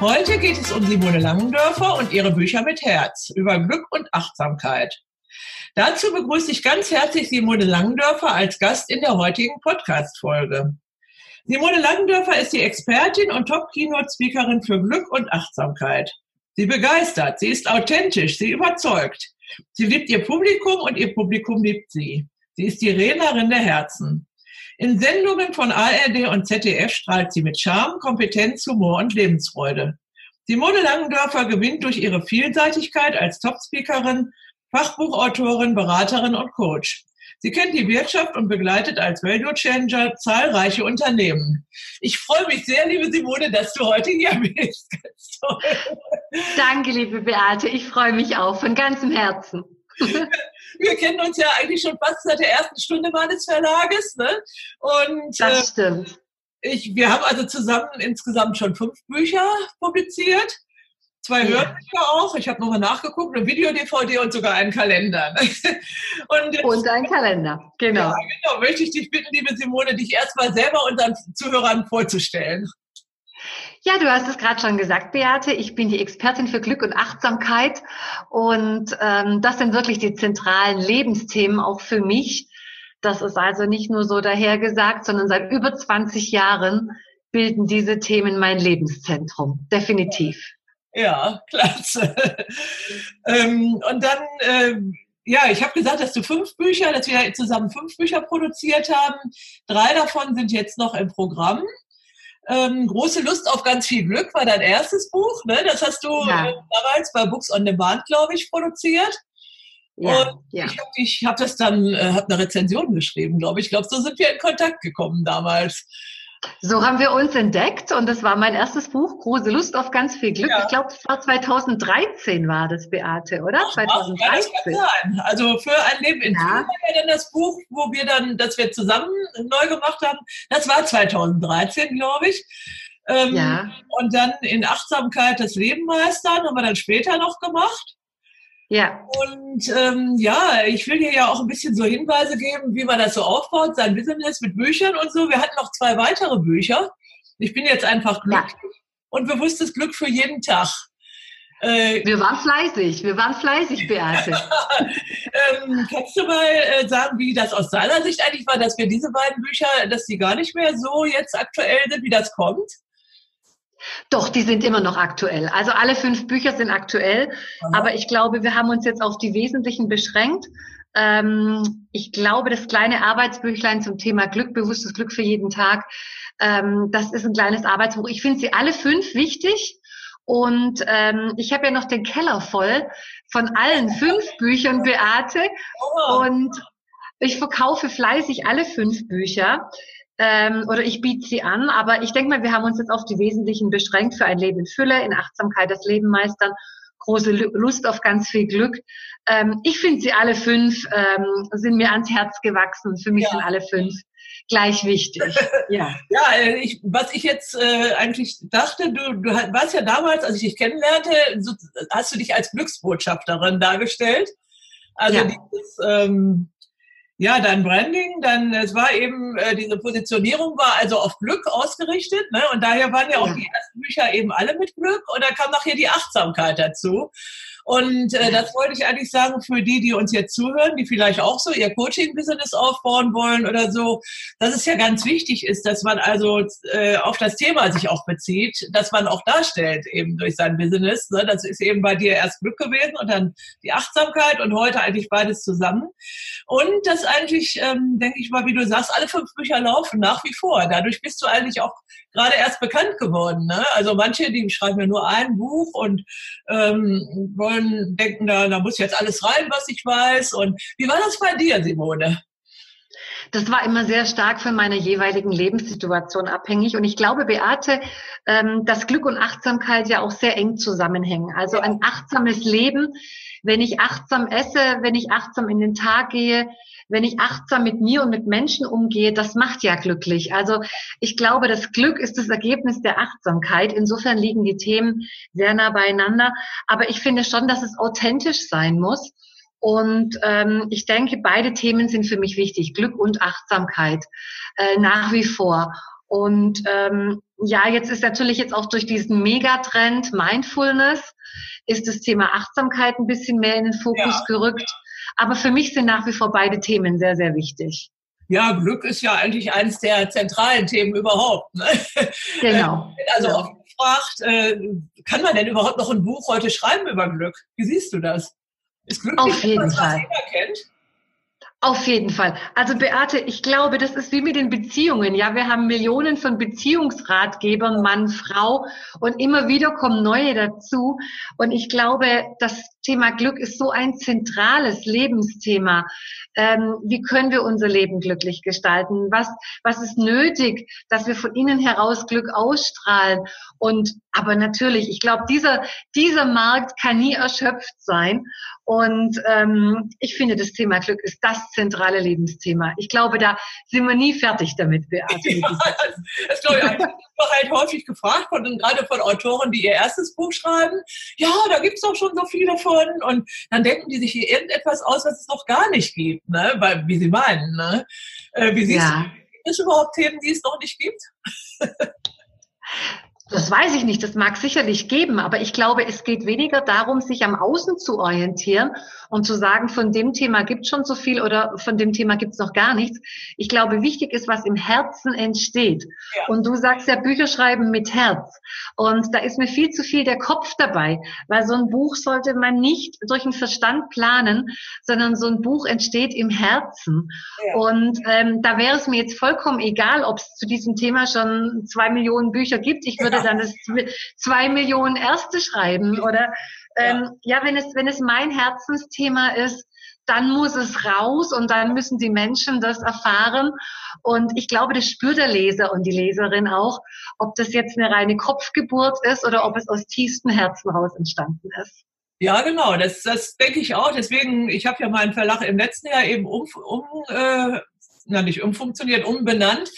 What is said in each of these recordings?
Heute geht es um Simone Langendörfer und ihre Bücher mit Herz über Glück und Achtsamkeit. Dazu begrüße ich ganz herzlich Simone Langendörfer als Gast in der heutigen Podcast-Folge. Simone Langendörfer ist die Expertin und Top-Keynote-Speakerin für Glück und Achtsamkeit. Sie begeistert, sie ist authentisch, sie überzeugt. Sie liebt ihr Publikum und ihr Publikum liebt sie. Sie ist die Rednerin der Herzen. In Sendungen von ARD und ZDF strahlt sie mit Charme, Kompetenz, Humor und Lebensfreude. Simone Langendörfer gewinnt durch ihre Vielseitigkeit als Topspeakerin, Fachbuchautorin, Beraterin und Coach. Sie kennt die Wirtschaft und begleitet als Value Changer zahlreiche Unternehmen. Ich freue mich sehr, liebe Simone, dass du heute hier bist. Danke, liebe Beate. Ich freue mich auch von ganzem Herzen. wir kennen uns ja eigentlich schon fast seit der ersten Stunde meines Verlages. Ne? Und, das äh, stimmt. Ich, wir haben also zusammen insgesamt schon fünf Bücher publiziert. Zwei ja. Hörbücher auch. Ich habe nochmal nachgeguckt, eine Video-DVD und sogar einen Kalender. und, und einen Kalender, genau. Ja, genau. Möchte ich dich bitten, liebe Simone, dich erstmal selber unseren Zuhörern vorzustellen. Ja, du hast es gerade schon gesagt, Beate. Ich bin die Expertin für Glück und Achtsamkeit. Und ähm, das sind wirklich die zentralen Lebensthemen auch für mich. Das ist also nicht nur so dahergesagt, sondern seit über 20 Jahren bilden diese Themen mein Lebenszentrum. Definitiv. Ja, klasse. ähm, und dann, äh, ja, ich habe gesagt, dass du fünf Bücher, dass wir zusammen fünf Bücher produziert haben. Drei davon sind jetzt noch im Programm. Ähm, große Lust auf ganz viel Glück war dein erstes Buch. Ne? Das hast du ja. äh, damals bei Books on Demand, glaube ich, produziert. Ja, und ja. ich habe hab das dann, äh, habe eine Rezension geschrieben, glaube ich. Ich glaube, so sind wir in Kontakt gekommen damals. So haben wir uns entdeckt und das war mein erstes Buch, Große Lust auf ganz viel Glück. Ja. Ich glaube, es war 2013 war das, Beate, oder? Ach, 2013. Ja, das also für ein Leben in ja. war ja dann das Buch, wo wir dann, das wir zusammen neu gemacht haben, das war 2013, glaube ich. Ähm, ja. Und dann in Achtsamkeit das Leben meistern haben wir dann später noch gemacht. Ja. Und ähm, ja, ich will dir ja auch ein bisschen so Hinweise geben, wie man das so aufbaut, sein Business mit Büchern und so. Wir hatten noch zwei weitere Bücher. Ich bin jetzt einfach glücklich ja. und bewusstes Glück für jeden Tag. Äh, wir waren fleißig, wir waren fleißig, Beate. ähm, kannst du mal äh, sagen, wie das aus deiner Sicht eigentlich war, dass wir diese beiden Bücher, dass die gar nicht mehr so jetzt aktuell sind, wie das kommt? Doch, die sind immer noch aktuell. Also alle fünf Bücher sind aktuell, Aha. aber ich glaube, wir haben uns jetzt auf die wesentlichen beschränkt. Ähm, ich glaube, das kleine Arbeitsbüchlein zum Thema Glück, bewusstes Glück für jeden Tag, ähm, das ist ein kleines Arbeitsbuch. Ich finde sie alle fünf wichtig. Und ähm, ich habe ja noch den Keller voll von allen fünf Büchern, Beate. Oh. Und ich verkaufe fleißig alle fünf Bücher ähm, oder ich biete sie an. Aber ich denke mal, wir haben uns jetzt auf die Wesentlichen beschränkt für ein Leben in Fülle, in Achtsamkeit das Leben meistern, große Lust auf ganz viel Glück. Ähm, ich finde sie alle fünf ähm, sind mir ans Herz gewachsen. Für mich ja. sind alle fünf gleich wichtig. Ja, ja äh, ich, was ich jetzt äh, eigentlich dachte, du, du warst ja damals, als ich dich kennenlernte, so, hast du dich als Glücksbotschafterin dargestellt. Also ja. dieses, ähm, ja, dein Branding, dann es war eben äh, diese Positionierung war also auf Glück ausgerichtet, ne? Und daher waren ja auch die ersten Bücher eben alle mit Glück und da kam nachher die Achtsamkeit dazu. Und äh, das wollte ich eigentlich sagen für die, die uns jetzt zuhören, die vielleicht auch so ihr Coaching-Business aufbauen wollen oder so, dass es ja ganz wichtig ist, dass man also äh, auf das Thema sich auch bezieht, dass man auch darstellt eben durch sein Business. Ne? Das ist eben bei dir erst Glück gewesen und dann die Achtsamkeit und heute eigentlich beides zusammen. Und das eigentlich, ähm, denke ich mal, wie du sagst, alle fünf Bücher laufen nach wie vor. Dadurch bist du eigentlich auch gerade erst bekannt geworden. Ne? Also manche, die schreiben ja nur ein Buch und ähm, wollen denken, da, da muss jetzt alles rein, was ich weiß. Und wie war das bei dir, Simone? Das war immer sehr stark von meiner jeweiligen Lebenssituation abhängig. Und ich glaube, Beate, ähm, dass Glück und Achtsamkeit ja auch sehr eng zusammenhängen. Also ein achtsames Leben, wenn ich achtsam esse, wenn ich achtsam in den Tag gehe, wenn ich achtsam mit mir und mit Menschen umgehe, das macht ja glücklich. Also ich glaube, das Glück ist das Ergebnis der Achtsamkeit. Insofern liegen die Themen sehr nah beieinander. Aber ich finde schon, dass es authentisch sein muss. Und ähm, ich denke, beide Themen sind für mich wichtig, Glück und Achtsamkeit äh, nach wie vor. Und ähm, ja, jetzt ist natürlich jetzt auch durch diesen Megatrend Mindfulness ist das Thema Achtsamkeit ein bisschen mehr in den Fokus ja. gerückt. Aber für mich sind nach wie vor beide Themen sehr, sehr wichtig. Ja, Glück ist ja eigentlich eines der zentralen Themen überhaupt. Ne? Genau. Also ja. oft gefragt, äh, kann man denn überhaupt noch ein Buch heute schreiben über Glück? Wie siehst du das? Ist Glück Auf jeden etwas, Fall. was jeder kennt? Auf jeden Fall. Also Beate, ich glaube, das ist wie mit den Beziehungen. Ja, wir haben Millionen von Beziehungsratgebern, Mann, Frau, und immer wieder kommen neue dazu. Und ich glaube, das Thema Glück ist so ein zentrales Lebensthema. Ähm, wie können wir unser Leben glücklich gestalten? Was, was ist nötig, dass wir von innen heraus Glück ausstrahlen? Und, aber natürlich, ich glaube, dieser, dieser Markt kann nie erschöpft sein. Und ähm, ich finde, das Thema Glück ist das zentrale Lebensthema. Ich glaube, da sind wir nie fertig damit, Beate. Ja, das, das glaube ich. Ich halt häufig gefragt worden, gerade von Autoren, die ihr erstes Buch schreiben. Ja, da gibt es doch schon so viele von. Und dann denken die sich hier irgendetwas aus, was es noch gar nicht gibt, ne? Weil, wie sie meinen. Ne? Äh, wie siehst ja. du, gibt es überhaupt Themen, die es noch nicht gibt? Das weiß ich nicht, das mag sicherlich geben, aber ich glaube, es geht weniger darum, sich am Außen zu orientieren und zu sagen, von dem Thema gibt es schon so viel oder von dem Thema gibt es noch gar nichts. Ich glaube, wichtig ist, was im Herzen entsteht. Ja. Und du sagst ja Bücher schreiben mit Herz. Und da ist mir viel zu viel der Kopf dabei, weil so ein Buch sollte man nicht durch den Verstand planen, sondern so ein Buch entsteht im Herzen. Ja. Und ähm, da wäre es mir jetzt vollkommen egal, ob es zu diesem Thema schon zwei Millionen Bücher gibt. Ich würde dann das zwei Millionen erste schreiben oder ähm, ja, wenn es wenn es mein Herzensthema ist, dann muss es raus und dann müssen die Menschen das erfahren. Und ich glaube, das spürt der Leser und die Leserin auch, ob das jetzt eine reine Kopfgeburt ist oder ob es aus tiefstem Herzen raus entstanden ist. Ja, genau, das, das denke ich auch. Deswegen, ich habe ja meinen Verlag im letzten Jahr eben um, um äh, na nicht umfunktioniert, umbenannt,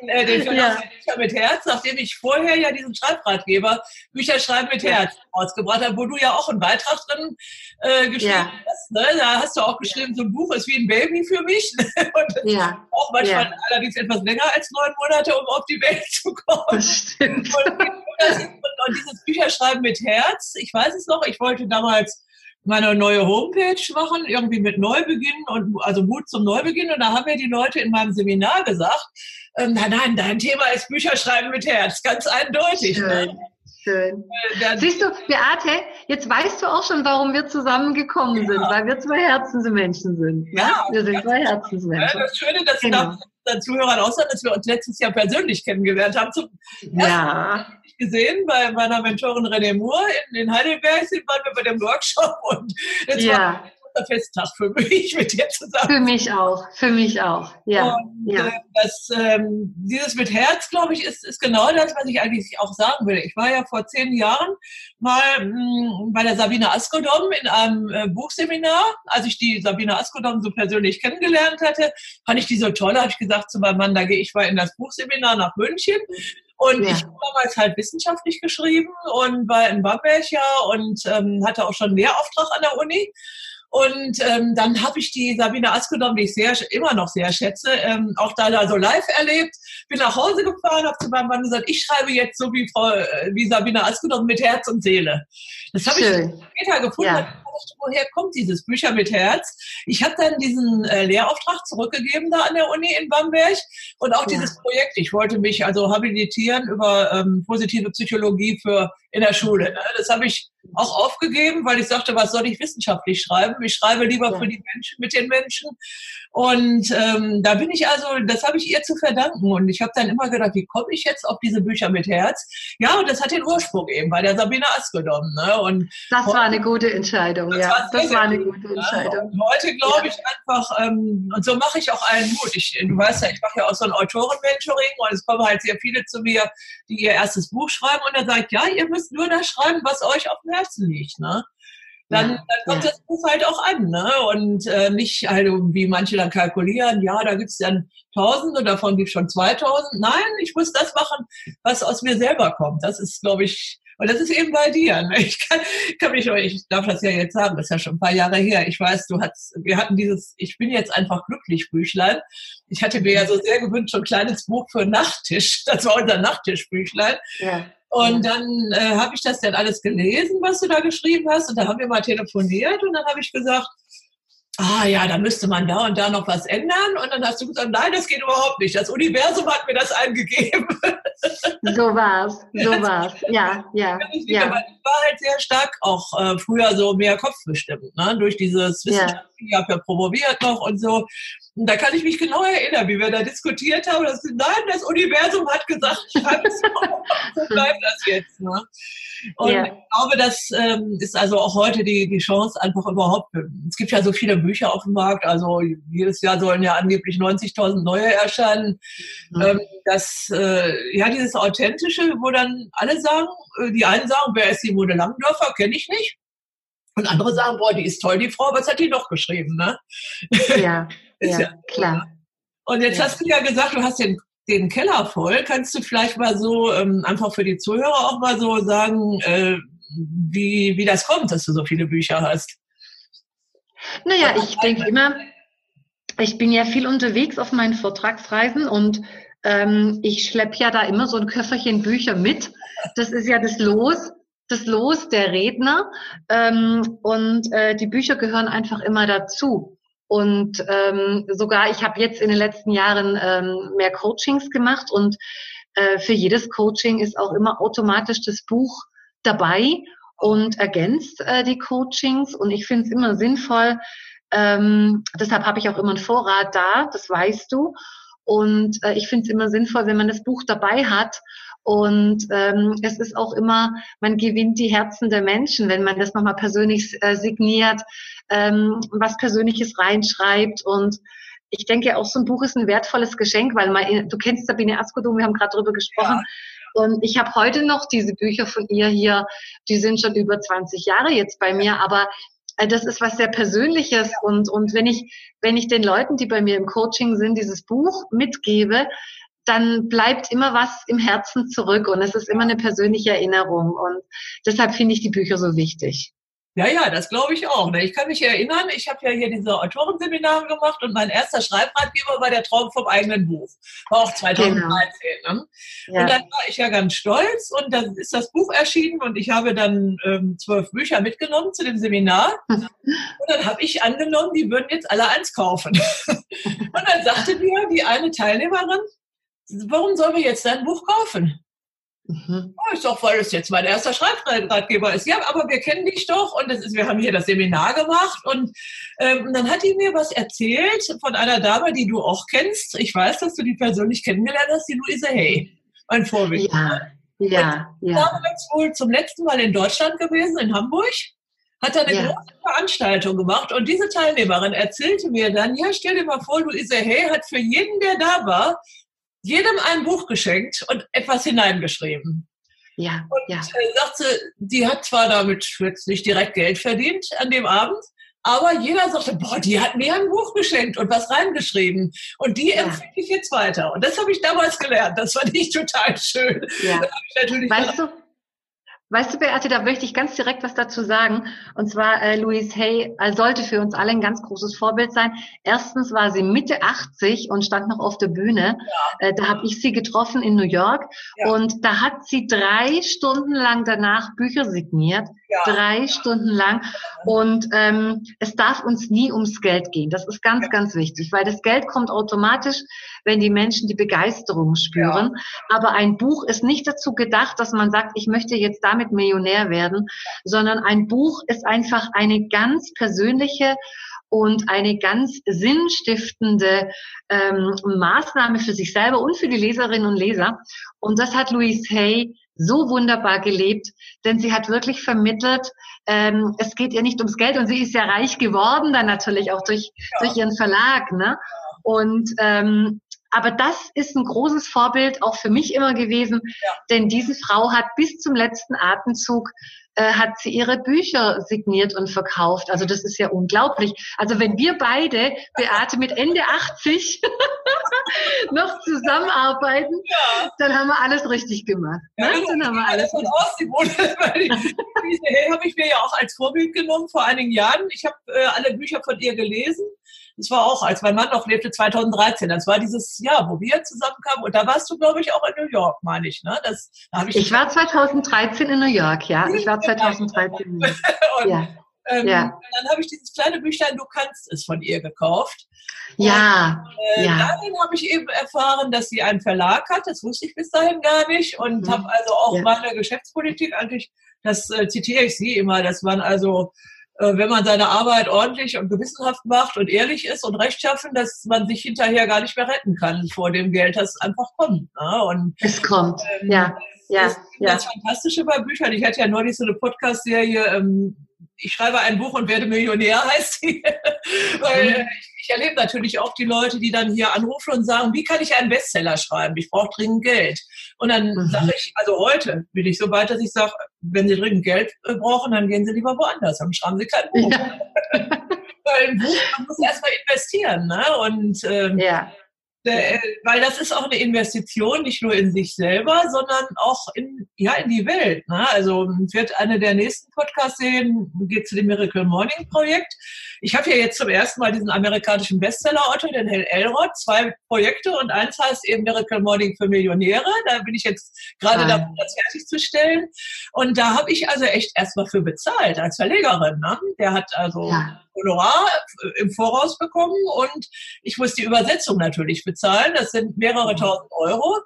in äh, den ja. Bücher mit Herz, nachdem ich vorher ja diesen Schreibratgeber Bücher schreiben mit Herz ausgebracht habe, wo du ja auch einen Beitrag drin äh, geschrieben ja. hast. Ne? Da hast du auch geschrieben, so ein Buch ist wie ein Baby für mich. und ja. auch manchmal allerdings etwas länger als neun Monate, um auf die Welt zu kommen. Das stimmt. Und, und, und dieses Bücherschreiben mit Herz, ich weiß es noch, ich wollte damals meine neue Homepage machen, irgendwie mit Neubeginn und also Mut zum Neubeginn. Und da haben mir die Leute in meinem Seminar gesagt, ähm, nein, nein, dein Thema ist Bücherschreiben mit Herz, ganz eindeutig. Ne? Schön. Schön. Äh, Siehst du, Beate, jetzt weißt du auch schon, warum wir zusammengekommen ja. sind, weil wir zwei Herzensmenschen sind. Ne? Ja, wir sind zwei Herzensmenschen. Ja, das Schöne, dass genau. du Zuhörern auch sagen, dass wir uns letztes Jahr persönlich kennengelernt haben. Zum ja gesehen bei meiner Mentorin René Moore in, in Heidelberg, sind waren wir bei dem Workshop und jetzt ja. war ein Festtag für mich mit dir zusammen. Für mich auch, für mich auch, ja. Und, ja. Äh, das, ähm, dieses mit Herz, glaube ich, ist, ist genau das, was ich eigentlich auch sagen will. Ich war ja vor zehn Jahren mal mh, hm, bei der Sabine Askodom in einem äh, Buchseminar. Als ich die Sabine Askodom so persönlich kennengelernt hatte, fand ich die so toll, habe ich gesagt zu meinem Mann, da gehe ich mal in das Buchseminar nach München. Und ja. ich habe damals halt wissenschaftlich geschrieben und war in Bamberg ja und ähm, hatte auch schon einen Lehrauftrag an der Uni. Und ähm, dann habe ich die Sabine Askodom, die ich sehr, immer noch sehr schätze, ähm, auch da, da so live erlebt. Bin nach Hause gefahren, habe zu meinem Mann gesagt, ich schreibe jetzt so wie, Frau, äh, wie Sabine Askodom mit Herz und Seele. Das habe ich später gefunden. Ja. Woher kommt dieses Bücher mit Herz? Ich habe dann diesen äh, Lehrauftrag zurückgegeben da an der Uni in Bamberg und auch ja. dieses Projekt. Ich wollte mich also habilitieren über ähm, positive Psychologie für in der Schule. Ne? Das habe ich auch aufgegeben, weil ich sagte, was soll ich wissenschaftlich schreiben? Ich schreibe lieber ja. für die Menschen, mit den Menschen. Und ähm, da bin ich also, das habe ich ihr zu verdanken. Und ich habe dann immer gedacht, wie komme ich jetzt auf diese Bücher mit Herz? Ja, und das hat den Ursprung eben bei der Sabine Askedom. Ne? Und das war eine gute Entscheidung. Entscheidung, das ja. War das war eine gute Entscheidung. Und heute glaube ich einfach, ähm, und so mache ich auch allen Mut. Ich, du weißt ja, ich mache ja auch so ein Autoren-Mentoring und es kommen halt sehr viele zu mir, die ihr erstes Buch schreiben und dann sagt, ja, ihr müsst nur das schreiben, was euch auf dem Herzen liegt. Ne? dann, ja, dann kommt ja. das Buch halt auch an. Ne? Und äh, nicht halt, wie manche dann kalkulieren, ja, da gibt's dann tausend und davon gibt's schon 2000. Nein, ich muss das machen, was aus mir selber kommt. Das ist, glaube ich, und das ist eben bei dir. Ne? Ich kann, kann mich, ich darf das ja jetzt sagen, das ist ja schon ein paar Jahre her. Ich weiß, du hast, wir hatten dieses, ich bin jetzt einfach glücklich Büchlein. Ich hatte mir ja so sehr gewünscht, so ein kleines Buch für Nachttisch. Das war unser Nachttischbüchlein. Ja. Und dann äh, habe ich das dann alles gelesen, was du da geschrieben hast. Und da haben wir mal telefoniert und dann habe ich gesagt, ah ja, da müsste man da und da noch was ändern. Und dann hast du gesagt, nein, das geht überhaupt nicht. Das Universum hat mir das eingegeben. So war's, so war's. Ja, ja, ja. Aber ich war halt sehr stark auch äh, früher so mehr kopfbestimmt, ne? durch dieses Wissenschaft. Ja. Ich habe ja promoviert noch und so. Und da kann ich mich genau erinnern, wie wir da diskutiert haben. Dass, nein, das Universum hat gesagt, schreib es so bleibt das jetzt. Ne? Und ja. ich glaube, das ähm, ist also auch heute die, die Chance einfach überhaupt. Es gibt ja so viele Bücher auf dem Markt, also jedes Jahr sollen ja angeblich 90.000 neue erscheinen. Mhm. Ähm, das, äh, ja, dieses Authentische, wo dann alle sagen, äh, die einen sagen, wer ist Simone Langendorfer, kenne ich nicht. Und andere sagen, boah, die ist toll, die Frau, was hat die noch geschrieben, ne? Ja, ja, ja, klar. Und jetzt ja. hast du ja gesagt, du hast den den Keller voll. Kannst du vielleicht mal so ähm, einfach für die Zuhörer auch mal so sagen, äh, wie, wie das kommt, dass du so viele Bücher hast? Naja, ich denke immer, ich bin ja viel unterwegs auf meinen Vortragsreisen und ähm, ich schleppe ja da immer so ein Köfferchen Bücher mit. Das ist ja das Los, das Los der Redner. Ähm, und äh, die Bücher gehören einfach immer dazu. Und ähm, sogar, ich habe jetzt in den letzten Jahren ähm, mehr Coachings gemacht und äh, für jedes Coaching ist auch immer automatisch das Buch dabei und ergänzt äh, die Coachings. Und ich finde es immer sinnvoll. Ähm, deshalb habe ich auch immer einen Vorrat da, das weißt du. Und äh, ich finde es immer sinnvoll, wenn man das Buch dabei hat und ähm, es ist auch immer, man gewinnt die Herzen der Menschen, wenn man das nochmal persönlich äh, signiert, ähm, was Persönliches reinschreibt. Und ich denke, auch so ein Buch ist ein wertvolles Geschenk, weil man, du kennst Sabine Askodum, wir haben gerade darüber gesprochen. Ja. Und ich habe heute noch diese Bücher von ihr hier, die sind schon über 20 Jahre jetzt bei mir, aber äh, das ist was sehr Persönliches und, und wenn ich, wenn ich den Leuten, die bei mir im Coaching sind, dieses Buch mitgebe, dann bleibt immer was im Herzen zurück und es ist immer eine persönliche Erinnerung. Und deshalb finde ich die Bücher so wichtig. Ja, ja, das glaube ich auch. Ne? Ich kann mich erinnern, ich habe ja hier diese Autorenseminare gemacht und mein erster Schreibratgeber war der Traum vom eigenen Buch. War auch 2013. Genau. Ne? Ja. Und dann war ich ja ganz stolz und dann ist das Buch erschienen und ich habe dann ähm, zwölf Bücher mitgenommen zu dem Seminar. und dann habe ich angenommen, die würden jetzt alle eins kaufen. und dann sagte mir die eine Teilnehmerin, warum sollen wir jetzt dein Buch kaufen? Mhm. Oh, ist doch, weil es jetzt mein erster Schreibratgeber ist. Ja, aber wir kennen dich doch und ist, wir haben hier das Seminar gemacht und ähm, dann hat die mir was erzählt von einer Dame, die du auch kennst. Ich weiß, dass du die persönlich kennengelernt hast, die Luise Hay, mein Vorbild. Ja, ja, ja. Damals wohl zum letzten Mal in Deutschland gewesen, in Hamburg hat er eine ja. große Veranstaltung gemacht und diese Teilnehmerin erzählte mir dann, ja, stell dir mal vor, Luise Hay hat für jeden, der da war, jedem ein Buch geschenkt und etwas hineingeschrieben. Ja, und ja. Äh, sagte, die hat zwar damit jetzt nicht direkt Geld verdient an dem Abend, aber jeder sagte, boah, die hat mir ein Buch geschenkt und was reingeschrieben. Und die ja. empfehle ich jetzt weiter. Und das habe ich damals gelernt. Das fand ich total schön. Ja. weißt du, Weißt du, Beate, da möchte ich ganz direkt was dazu sagen. Und zwar, äh, Louise Hay sollte für uns alle ein ganz großes Vorbild sein. Erstens war sie Mitte 80 und stand noch auf der Bühne. Ja. Äh, da habe ich sie getroffen in New York. Ja. Und da hat sie drei Stunden lang danach Bücher signiert. Ja. Drei Stunden lang. Und ähm, es darf uns nie ums Geld gehen. Das ist ganz, ganz wichtig, weil das Geld kommt automatisch wenn die Menschen die Begeisterung spüren. Aber ein Buch ist nicht dazu gedacht, dass man sagt, ich möchte jetzt damit Millionär werden, sondern ein Buch ist einfach eine ganz persönliche und eine ganz sinnstiftende ähm, Maßnahme für sich selber und für die Leserinnen und Leser. Und das hat Louise Hay so wunderbar gelebt, denn sie hat wirklich vermittelt, ähm, es geht ihr nicht ums Geld und sie ist ja reich geworden dann natürlich auch durch, ja. durch ihren Verlag. Ne? Und ähm, aber das ist ein großes Vorbild auch für mich immer gewesen, ja. denn diese Frau hat bis zum letzten Atemzug äh, hat sie ihre Bücher signiert und verkauft. Also das ist ja unglaublich. Also wenn wir beide, Beate mit Ende 80, noch zusammenarbeiten, ja. dann haben wir alles richtig gemacht. Ja, ne? Dann haben wir alles von aus, Diese habe ich mir ja auch als Vorbild genommen vor einigen Jahren. Ich habe äh, alle Bücher von ihr gelesen das war auch, als mein Mann noch lebte, 2013. Das war dieses Jahr, wo wir zusammenkamen. Und da warst du, glaube ich, auch in New York, meine ich. Ne? Das, da ich, ich war 2013 in New York, ja. Ich war 2013. und, ja. Ähm, ja. Dann habe ich dieses kleine Büchlein Du kannst es von ihr gekauft. Ja. Und, äh, ja. Darin habe ich eben erfahren, dass sie einen Verlag hat. Das wusste ich bis dahin gar nicht. Und mhm. habe also auch ja. meine Geschäftspolitik eigentlich, das äh, zitiere ich sie immer, das waren also wenn man seine Arbeit ordentlich und gewissenhaft macht und ehrlich ist und rechtschaffen, dass man sich hinterher gar nicht mehr retten kann vor dem Geld, das einfach kommt. Ne? Und, es kommt, ähm, ja. Ja, das, ja. das Fantastische bei Büchern, ich hatte ja neulich so eine Podcast-Serie, ähm, ich schreibe ein Buch und werde Millionär, heißt sie. Weil mhm. ich, ich, erlebe natürlich auch die Leute, die dann hier anrufen und sagen, wie kann ich einen Bestseller schreiben? Ich brauche dringend Geld. Und dann mhm. sage ich, also heute bin ich so weit, dass ich sage, wenn Sie dringend Geld äh, brauchen, dann gehen Sie lieber woanders, dann schreiben Sie kein Buch. Ja. Weil ein Buch, man muss erstmal investieren. Ne? Und ähm, ja. Äh, weil das ist auch eine Investition, nicht nur in sich selber, sondern auch in, ja, in die Welt. Ne? Also wird eine der nächsten Podcasts sehen, geht zu dem Miracle Morning Projekt. Ich habe ja jetzt zum ersten Mal diesen amerikanischen Bestseller-Autor, den Hell Elrod, zwei Projekte und eins heißt eben Miracle Morning für Millionäre. Da bin ich jetzt gerade dabei, das fertigzustellen. Und da habe ich also echt erstmal für bezahlt als Verlegerin. Ne? Der hat also ja. Honorar im Voraus bekommen und ich muss die Übersetzung natürlich bezahlen. Das sind mehrere mhm. tausend Euro.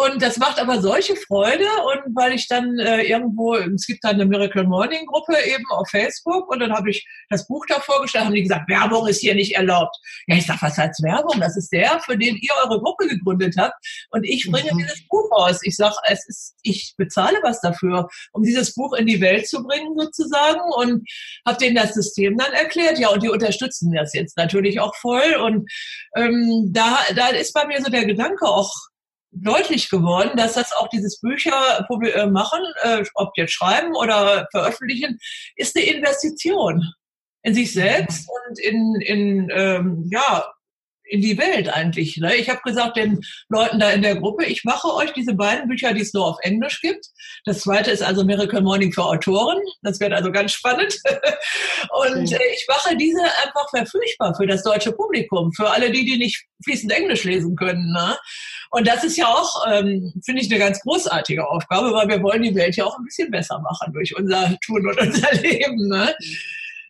Und das macht aber solche Freude und weil ich dann äh, irgendwo, es gibt dann eine Miracle Morning Gruppe eben auf Facebook und dann habe ich das Buch da vorgestellt, haben die gesagt, Werbung ist hier nicht erlaubt. Ja, ich sage, was heißt Werbung? Das ist der, für den ihr eure Gruppe gegründet habt und ich bringe mhm. dieses Buch raus. Ich sage, es ist, ich bezahle was dafür, um dieses Buch in die Welt zu bringen sozusagen und habe denen das System dann erklärt. Ja, und die unterstützen das jetzt natürlich auch voll und ähm, da, da ist bei mir so der Gedanke auch deutlich geworden, dass das auch dieses Bücher äh, machen, äh, ob jetzt schreiben oder veröffentlichen, ist eine Investition in sich selbst und in, in ähm, ja, in die Welt eigentlich. Ne? Ich habe gesagt den Leuten da in der Gruppe, ich mache euch diese beiden Bücher, die es nur auf Englisch gibt. Das zweite ist also Miracle Morning für Autoren. Das wird also ganz spannend. Und äh, ich mache diese einfach verfügbar für das deutsche Publikum, für alle die, die nicht fließend Englisch lesen können. Ne? Und das ist ja auch, ähm, finde ich, eine ganz großartige Aufgabe, weil wir wollen die Welt ja auch ein bisschen besser machen durch unser Tun und unser Leben. Ne?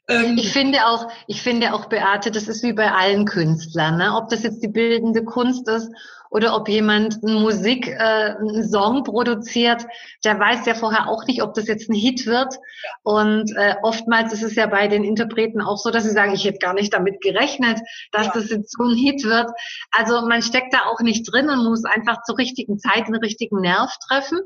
Ähm, ich finde auch, ich finde auch, Beate, das ist wie bei allen Künstlern, ne? ob das jetzt die bildende Kunst ist oder ob jemand Musik, äh, einen Song produziert, der weiß ja vorher auch nicht, ob das jetzt ein Hit wird. Und äh, oftmals ist es ja bei den Interpreten auch so, dass sie sagen, ich hätte gar nicht damit gerechnet, dass ja. das jetzt so ein Hit wird. Also man steckt da auch nicht drin und muss einfach zur richtigen Zeit den richtigen Nerv treffen.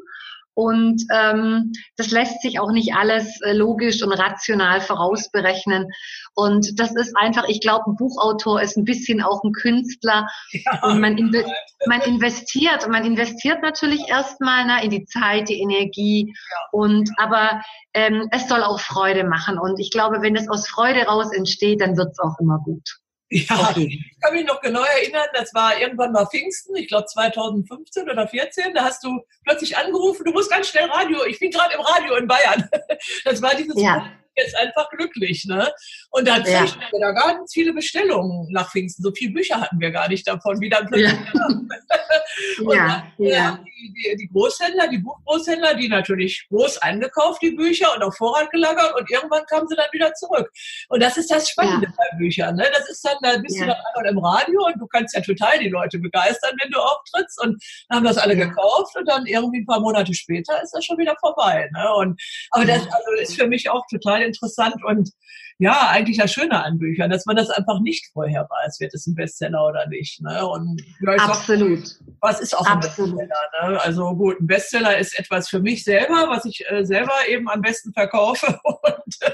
Und ähm, das lässt sich auch nicht alles äh, logisch und rational vorausberechnen. Und das ist einfach, ich glaube, ein Buchautor ist ein bisschen auch ein Künstler. Ja. Und man, inve man investiert, man investiert natürlich erstmal ne, in die Zeit, die Energie. Ja. Und aber ähm, es soll auch Freude machen. Und ich glaube, wenn es aus Freude raus entsteht, dann wird es auch immer gut. Ja, ich kann mich noch genau erinnern, das war irgendwann mal Pfingsten, ich glaube 2015 oder 14, da hast du plötzlich angerufen, du musst ganz schnell Radio, ich bin gerade im Radio in Bayern. Das war dieses ja jetzt einfach glücklich. Ne? Und dann ja. wir da ganz viele Bestellungen nach Pfingsten. So viele Bücher hatten wir gar nicht davon, wie dann plötzlich. Ja. und ja, dann, ja. Die, die, die, Großhändler, die Buchgroßhändler, die natürlich groß eingekauft, die Bücher und auf Vorrat gelagert und irgendwann kamen sie dann wieder zurück. Und das ist das Spannende bei Büchern. Ne? Das ist dann, da bist du dann einmal im Radio und du kannst ja total die Leute begeistern, wenn du auftrittst und dann haben das alle gekauft und dann irgendwie ein paar Monate später ist das schon wieder vorbei. Ne? Und, aber das also ist für mich auch total interessant und ja eigentlich das Schöne an Büchern, dass man das einfach nicht vorher weiß, wird es ein Bestseller oder nicht. Ne? Und ja, Absolut. Sag, was ist auch ein Absolut. Bestseller? Ne? Also gut, ein Bestseller ist etwas für mich selber, was ich äh, selber eben am besten verkaufe. Und äh,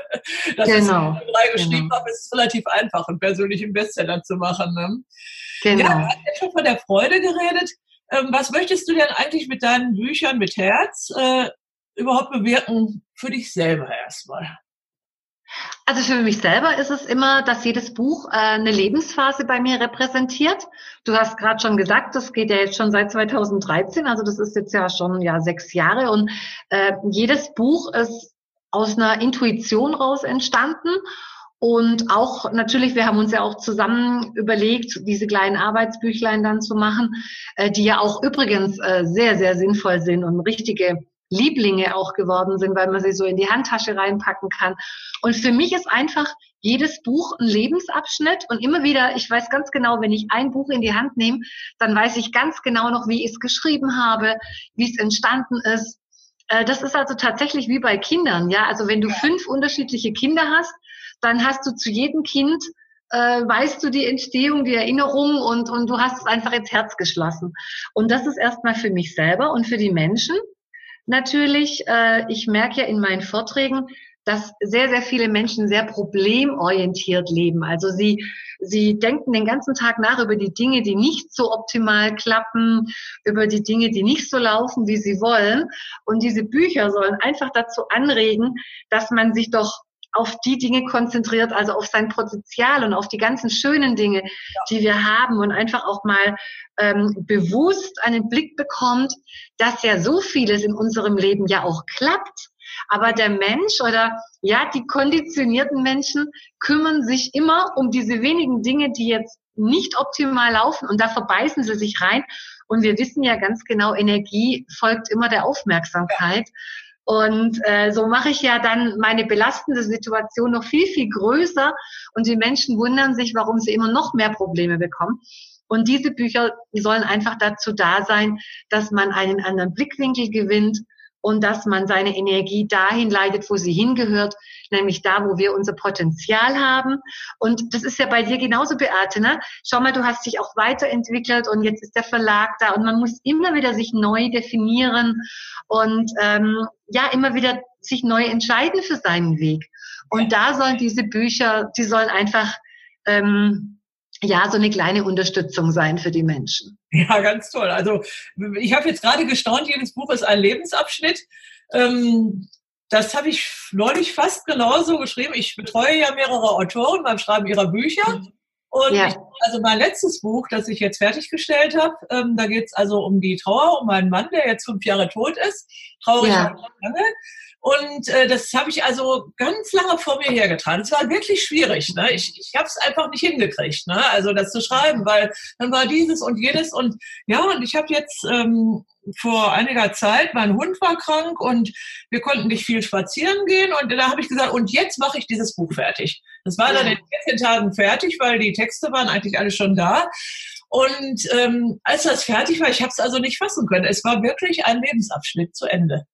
das genau. ist, drei geschrieben genau. habe, ist relativ einfach, einen persönlichen Bestseller zu machen. Ne? Genau. Ja, du hast ja schon von der Freude geredet. Ähm, was möchtest du denn eigentlich mit deinen Büchern mit Herz äh, überhaupt bewirken für dich selber erstmal? Also für mich selber ist es immer, dass jedes Buch äh, eine Lebensphase bei mir repräsentiert. Du hast gerade schon gesagt, das geht ja jetzt schon seit 2013, also das ist jetzt ja schon ja sechs Jahre und äh, jedes Buch ist aus einer Intuition raus entstanden und auch natürlich, wir haben uns ja auch zusammen überlegt, diese kleinen Arbeitsbüchlein dann zu machen, äh, die ja auch übrigens äh, sehr, sehr sinnvoll sind und richtige Lieblinge auch geworden sind, weil man sie so in die Handtasche reinpacken kann. Und für mich ist einfach jedes Buch ein Lebensabschnitt und immer wieder, ich weiß ganz genau, wenn ich ein Buch in die Hand nehme, dann weiß ich ganz genau noch, wie ich es geschrieben habe, wie es entstanden ist. Äh, das ist also tatsächlich wie bei Kindern, ja. Also wenn du fünf unterschiedliche Kinder hast, dann hast du zu jedem Kind äh, weißt du die Entstehung, die Erinnerung und, und du hast es einfach ins Herz geschlossen. Und das ist erstmal für mich selber und für die Menschen natürlich, äh, ich merke ja in meinen Vorträgen, dass sehr, sehr viele Menschen sehr problemorientiert leben. Also sie, sie denken den ganzen Tag nach über die Dinge, die nicht so optimal klappen, über die Dinge, die nicht so laufen, wie sie wollen. Und diese Bücher sollen einfach dazu anregen, dass man sich doch auf die Dinge konzentriert, also auf sein Potenzial und auf die ganzen schönen Dinge, die wir haben und einfach auch mal ähm, bewusst einen Blick bekommt, dass ja so vieles in unserem Leben ja auch klappt. Aber der Mensch oder ja, die konditionierten Menschen kümmern sich immer um diese wenigen Dinge, die jetzt nicht optimal laufen und da verbeißen sie sich rein. Und wir wissen ja ganz genau, Energie folgt immer der Aufmerksamkeit. Ja. Und äh, so mache ich ja dann meine belastende Situation noch viel, viel größer und die Menschen wundern sich, warum sie immer noch mehr Probleme bekommen. Und diese Bücher sollen einfach dazu da sein, dass man einen anderen Blickwinkel gewinnt und dass man seine Energie dahin leitet, wo sie hingehört, nämlich da, wo wir unser Potenzial haben. Und das ist ja bei dir genauso, Beate. Ne? Schau mal, du hast dich auch weiterentwickelt und jetzt ist der Verlag da und man muss immer wieder sich neu definieren und ähm, ja, immer wieder sich neu entscheiden für seinen Weg. Und da sollen diese Bücher, die sollen einfach ähm, ja, so eine kleine Unterstützung sein für die Menschen. Ja, ganz toll. Also ich habe jetzt gerade gestaunt, jedes Buch ist ein Lebensabschnitt. Ähm, das habe ich neulich fast genauso geschrieben. Ich betreue ja mehrere Autoren beim Schreiben ihrer Bücher. Und ja. also mein letztes Buch, das ich jetzt fertiggestellt habe, ähm, da geht es also um die Trauer um meinen Mann, der jetzt fünf Jahre tot ist. Traurig ja. lange. Und äh, das habe ich also ganz lange vor mir hergetragen. Es war wirklich schwierig. Ne? Ich, ich habe es einfach nicht hingekriegt, ne? also das zu schreiben, weil dann war dieses und jedes. Und ja, und ich habe jetzt ähm, vor einiger Zeit, mein Hund war krank und wir konnten nicht viel spazieren gehen. Und da habe ich gesagt, und jetzt mache ich dieses Buch fertig. Das war dann in 14 Tagen fertig, weil die Texte waren eigentlich alle schon da. Und ähm, als das fertig war, ich habe es also nicht fassen können. Es war wirklich ein Lebensabschnitt zu Ende.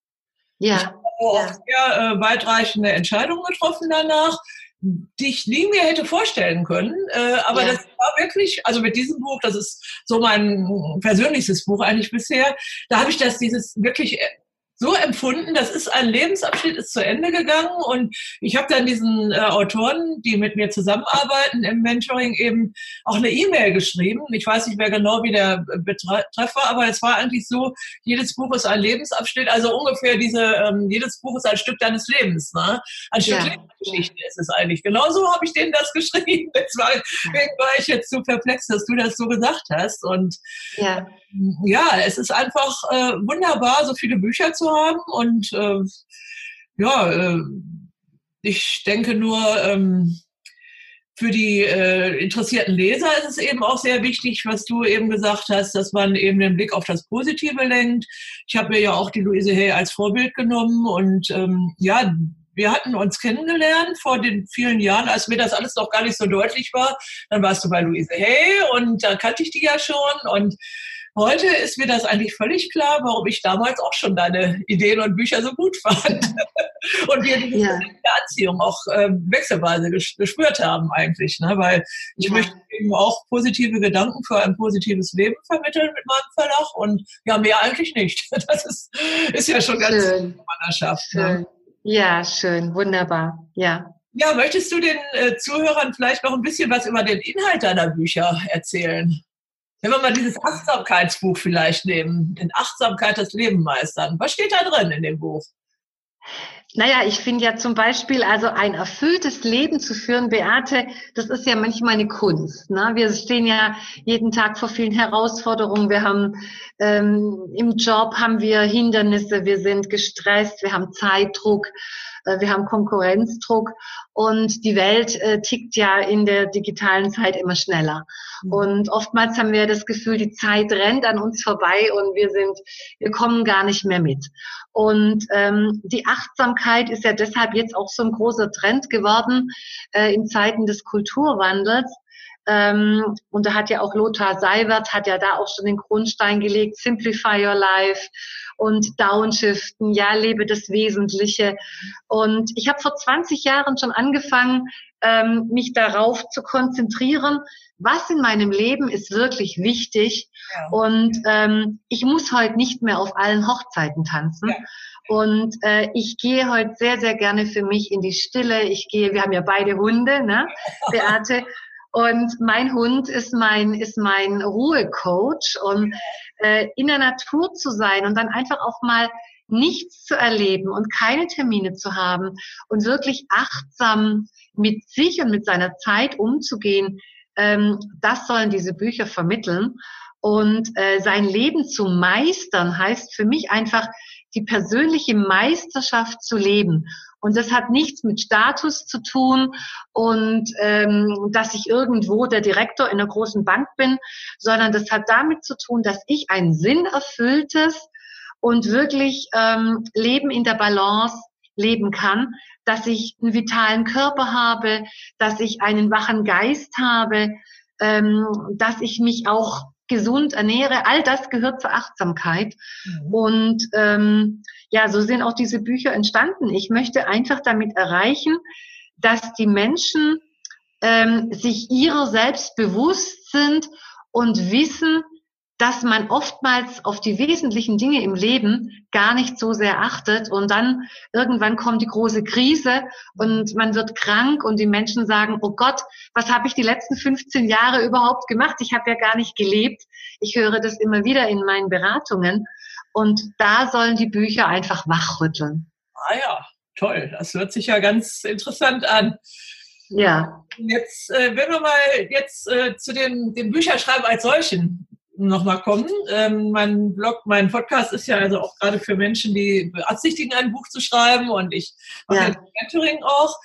Ja. Ich habe auch sehr äh, weitreichende Entscheidungen getroffen danach, die ich nie mir hätte vorstellen können. Äh, aber ja. das war wirklich, also mit diesem Buch, das ist so mein persönlichstes Buch eigentlich bisher, da habe ich das dieses wirklich so empfunden, das ist ein Lebensabschnitt, ist zu Ende gegangen und ich habe dann diesen äh, Autoren, die mit mir zusammenarbeiten im Mentoring, eben auch eine E-Mail geschrieben. Ich weiß nicht mehr genau, wie der Betreff war, aber es war eigentlich so, jedes Buch ist ein Lebensabschnitt, also ungefähr diese, ähm, jedes Buch ist ein Stück deines Lebens, ne? Ein Stück ja. Lebensgeschichte ist es eigentlich. Genauso habe ich denen das geschrieben. Deswegen war ich jetzt so perplex, dass du das so gesagt hast und ja ja, es ist einfach äh, wunderbar, so viele Bücher zu haben und äh, ja, äh, ich denke nur, ähm, für die äh, interessierten Leser ist es eben auch sehr wichtig, was du eben gesagt hast, dass man eben den Blick auf das Positive lenkt. Ich habe mir ja auch die Louise Hay als Vorbild genommen und ähm, ja, wir hatten uns kennengelernt vor den vielen Jahren, als mir das alles noch gar nicht so deutlich war. Dann warst du bei Louise Hay und da kannte ich die ja schon und Heute ist mir das eigentlich völlig klar, warum ich damals auch schon deine Ideen und Bücher so gut fand. und wir diese ja. Anziehung auch äh, wechselweise gespürt haben eigentlich. Ne? Weil ich ja. möchte eben auch positive Gedanken für ein positives Leben vermitteln mit meinem Verlag und ja, mehr eigentlich nicht. Das ist, ist ja schon ganz schön. Mannschaft. Ne? Ja, schön, wunderbar. Ja. Ja, möchtest du den äh, Zuhörern vielleicht noch ein bisschen was über den Inhalt deiner Bücher erzählen? Wenn wir mal dieses Achtsamkeitsbuch vielleicht nehmen, in Achtsamkeit das Leben meistern. Was steht da drin in dem Buch? Naja, ich finde ja zum Beispiel, also ein erfülltes Leben zu führen, Beate, das ist ja manchmal eine Kunst. Ne? Wir stehen ja jeden Tag vor vielen Herausforderungen. Wir haben ähm, im Job haben wir Hindernisse, wir sind gestresst, wir haben Zeitdruck, äh, wir haben Konkurrenzdruck und die Welt äh, tickt ja in der digitalen Zeit immer schneller. Mhm. Und oftmals haben wir das Gefühl, die Zeit rennt an uns vorbei und wir sind, wir kommen gar nicht mehr mit. Und ähm, die Achtsamkeit ist ja deshalb jetzt auch so ein großer Trend geworden äh, in Zeiten des Kulturwandels. Ähm, und da hat ja auch Lothar Seiwert, hat ja da auch schon den Grundstein gelegt, Simplify Your Life und Downshiften, ja, lebe das Wesentliche. Und ich habe vor 20 Jahren schon angefangen, ähm, mich darauf zu konzentrieren, was in meinem Leben ist wirklich wichtig. Ja. Und ähm, ich muss heute nicht mehr auf allen Hochzeiten tanzen. Ja. Und äh, ich gehe heute sehr, sehr gerne für mich in die Stille. Ich gehe, wir haben ja beide Hunde, ne, Beate. Und mein Hund ist mein, ist mein Ruhecoach. Und äh, in der Natur zu sein und dann einfach auch mal nichts zu erleben und keine Termine zu haben und wirklich achtsam mit sich und mit seiner Zeit umzugehen, ähm, das sollen diese Bücher vermitteln. Und äh, sein Leben zu meistern heißt für mich einfach die persönliche Meisterschaft zu leben. Und das hat nichts mit Status zu tun und ähm, dass ich irgendwo der Direktor in einer großen Bank bin, sondern das hat damit zu tun, dass ich ein sinnerfülltes und wirklich ähm, Leben in der Balance leben kann, dass ich einen vitalen Körper habe, dass ich einen wachen Geist habe, ähm, dass ich mich auch gesund ernähre. All das gehört zur Achtsamkeit. Mhm. Und ähm, ja, so sind auch diese Bücher entstanden. Ich möchte einfach damit erreichen, dass die Menschen ähm, sich ihrer selbst bewusst sind und wissen, dass man oftmals auf die wesentlichen Dinge im Leben gar nicht so sehr achtet und dann irgendwann kommt die große Krise und man wird krank und die Menschen sagen, oh Gott, was habe ich die letzten 15 Jahre überhaupt gemacht? Ich habe ja gar nicht gelebt. Ich höre das immer wieder in meinen Beratungen und da sollen die Bücher einfach wachrütteln. Ah ja, toll. Das hört sich ja ganz interessant an. Ja. Jetzt, äh, wenn wir mal jetzt äh, zu dem, dem Bücherschreiben als solchen nochmal kommen. Ähm, mein Blog, mein Podcast ist ja also auch gerade für Menschen, die beabsichtigen, ein Buch zu schreiben und ich mache ja. Mentoring auch.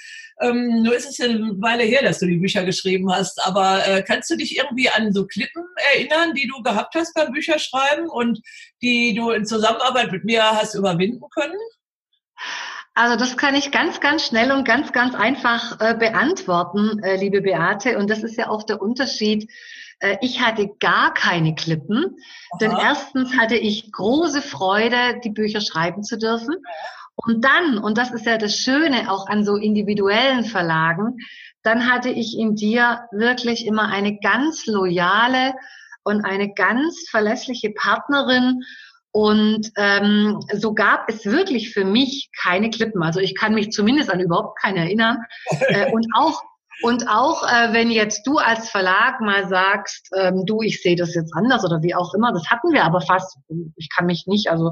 Ähm, nur ist es ja eine Weile her, dass du die Bücher geschrieben hast, aber äh, kannst du dich irgendwie an so Klippen erinnern, die du gehabt hast beim Bücherschreiben und die du in Zusammenarbeit mit mir hast überwinden können? Also das kann ich ganz, ganz schnell und ganz, ganz einfach äh, beantworten, äh, liebe Beate. Und das ist ja auch der Unterschied ich hatte gar keine Klippen, Aha. denn erstens hatte ich große Freude, die Bücher schreiben zu dürfen. Und dann, und das ist ja das Schöne auch an so individuellen Verlagen, dann hatte ich in dir wirklich immer eine ganz loyale und eine ganz verlässliche Partnerin. Und ähm, so gab es wirklich für mich keine Klippen. Also ich kann mich zumindest an überhaupt keine erinnern. äh, und auch und auch äh, wenn jetzt du als Verlag mal sagst, ähm, du, ich sehe das jetzt anders oder wie auch immer, das hatten wir aber fast, ich kann mich nicht, also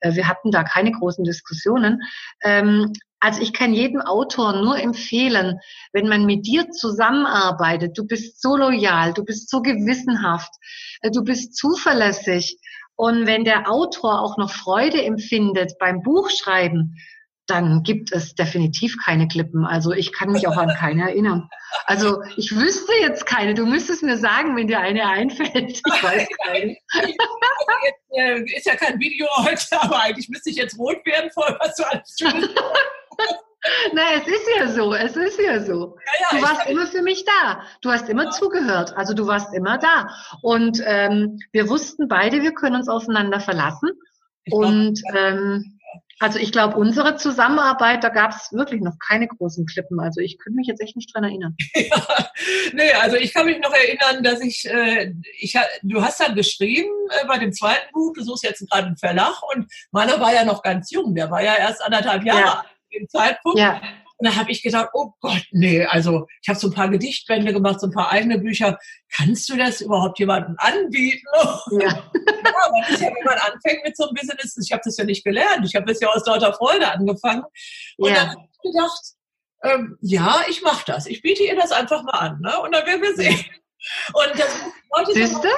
äh, wir hatten da keine großen Diskussionen. Ähm, also ich kann jedem Autor nur empfehlen, wenn man mit dir zusammenarbeitet, du bist so loyal, du bist so gewissenhaft, äh, du bist zuverlässig. Und wenn der Autor auch noch Freude empfindet beim Buchschreiben, dann gibt es definitiv keine Klippen. Also ich kann mich auch an keine erinnern. Also ich wüsste jetzt keine. Du müsstest mir sagen, wenn dir eine einfällt. Ich weiß keine. Jetzt, äh, ist ja kein Video heute, aber eigentlich müsste ich jetzt rot werden vor was du alles tust. Na, es ist ja so, es ist ja so. Ja, ja, du warst immer für mich da. Du hast immer ja. zugehört. Also du warst immer da. Und ähm, wir wussten beide, wir können uns aufeinander verlassen. Ich und ähm, also ich glaube, unsere Zusammenarbeit, da gab es wirklich noch keine großen Klippen. Also ich könnte mich jetzt echt nicht dran erinnern. Ja, nee, also ich kann mich noch erinnern, dass ich, äh, ich du hast dann geschrieben äh, bei dem zweiten Buch, du suchst jetzt gerade einen Verlag und meiner war ja noch ganz jung, der war ja erst anderthalb Jahre ja. im Zeitpunkt. Ja. Und da habe ich gedacht, oh Gott, nee, also ich habe so ein paar Gedichtbände gemacht, so ein paar eigene Bücher. Kannst du das überhaupt jemandem anbieten? Ja, ja man ist ja, wenn man anfängt mit so einem Business, ich habe das ja nicht gelernt, ich habe das ja aus lauter Freude angefangen. Und ja. dann habe ich gedacht, ähm, ja, ich mache das. Ich biete ihr das einfach mal an. Ne? Und dann werden wir sehen. Und das Leute Siehste?